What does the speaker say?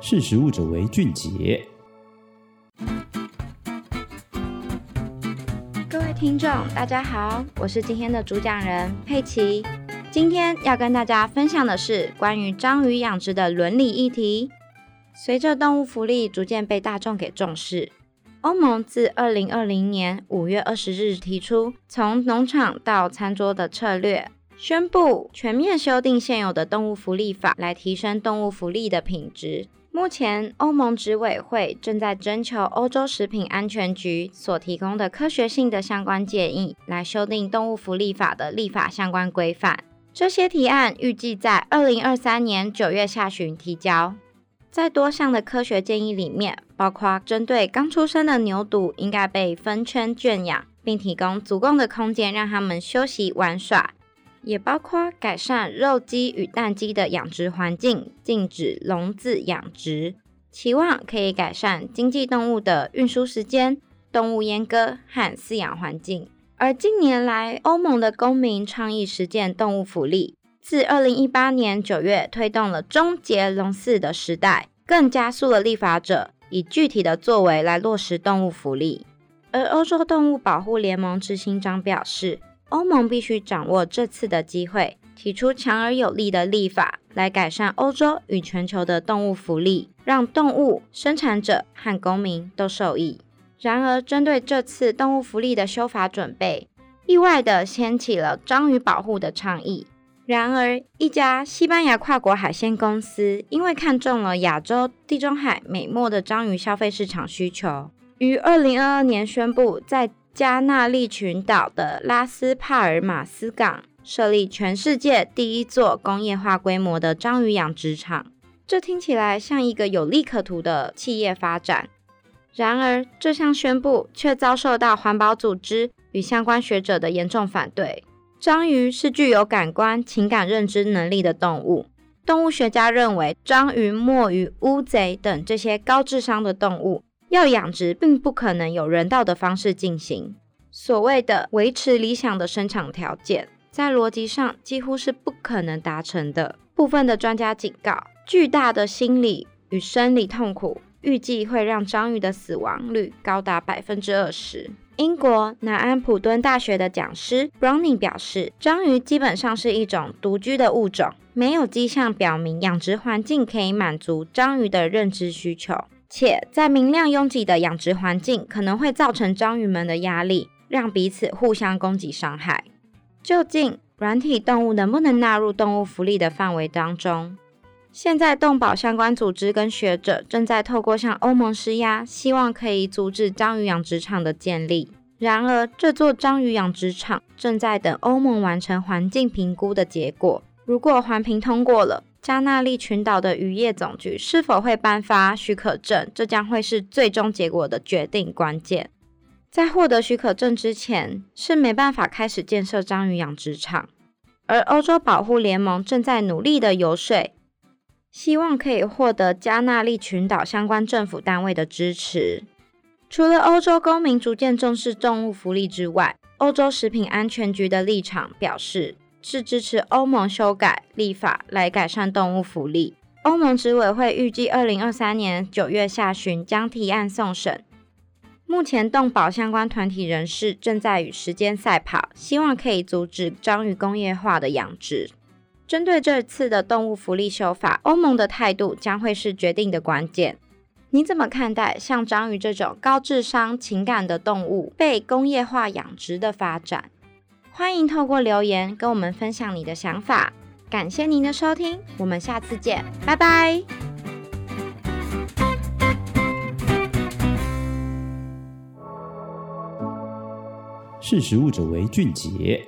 识食物者为俊杰。各位听众，大家好，我是今天的主讲人佩奇。今天要跟大家分享的是关于章鱼养殖的伦理议题。随着动物福利逐渐被大众给重视，欧盟自二零二零年五月二十日提出从农场到餐桌的策略，宣布全面修订现有的动物福利法，来提升动物福利的品质。目前，欧盟执委会正在征求欧洲食品安全局所提供的科学性的相关建议，来修订动物福利法的立法相关规范。这些提案预计在二零二三年九月下旬提交。在多项的科学建议里面，包括针对刚出生的牛犊应该被分圈圈养，并提供足够的空间让他们休息玩耍。也包括改善肉鸡与蛋鸡的养殖环境，禁止笼子养殖，期望可以改善经济动物的运输时间、动物阉割和饲养环境。而近年来，欧盟的公民倡议实践动物福利，自二零一八年九月推动了终结笼饲的时代，更加速了立法者以具体的作为来落实动物福利。而欧洲动物保护联盟执行长表示，欧盟必须掌握这次的机会，提出强而有力的立法，来改善欧洲与全球的动物福利，让动物生产者和公民都受益。然而，针对这次动物福利的修法准备，意外地掀起了章鱼保护的倡议。然而，一家西班牙跨国海鲜公司因为看中了亚洲、地中海、美墨的章鱼消费市场需求，于二零二二年宣布在加那利群岛的拉斯帕尔马斯港设立全世界第一座工业化规模的章鱼养殖场，这听起来像一个有利可图的企业发展。然而，这项宣布却遭受到环保组织与相关学者的严重反对。章鱼是具有感官、情感认知能力的动物，动物学家认为，章鱼、墨鱼、乌贼等这些高智商的动物。要养殖，并不可能有人道的方式进行。所谓的维持理想的生产条件，在逻辑上几乎是不可能达成的。部分的专家警告，巨大的心理与生理痛苦预计会让章鱼的死亡率高达百分之二十。英国南安普敦大学的讲师 Browning 表示，章鱼基本上是一种独居的物种，没有迹象表明养殖环境可以满足章鱼的认知需求。且在明亮拥挤的养殖环境，可能会造成章鱼们的压力，让彼此互相攻击伤害。究竟软体动物能不能纳入动物福利的范围当中？现在动保相关组织跟学者正在透过向欧盟施压，希望可以阻止章鱼养殖场的建立。然而，这座章鱼养殖场正在等欧盟完成环境评估的结果。如果环评通过了，加那利群岛的渔业总局是否会颁发许可证？这将会是最终结果的决定关键。在获得许可证之前，是没办法开始建设章鱼养殖场。而欧洲保护联盟正在努力的游说，希望可以获得加那利群岛相关政府单位的支持。除了欧洲公民逐渐重视动物福利之外，欧洲食品安全局的立场表示。是支持欧盟修改立法来改善动物福利。欧盟执委会预计二零二三年九月下旬将提案送审。目前动保相关团体人士正在与时间赛跑，希望可以阻止章鱼工业化的养殖。针对这次的动物福利修法，欧盟的态度将会是决定的关键。你怎么看待像章鱼这种高智商、情感的动物被工业化养殖的发展？欢迎透过留言跟我们分享你的想法，感谢您的收听，我们下次见，拜拜。识时务者为俊杰。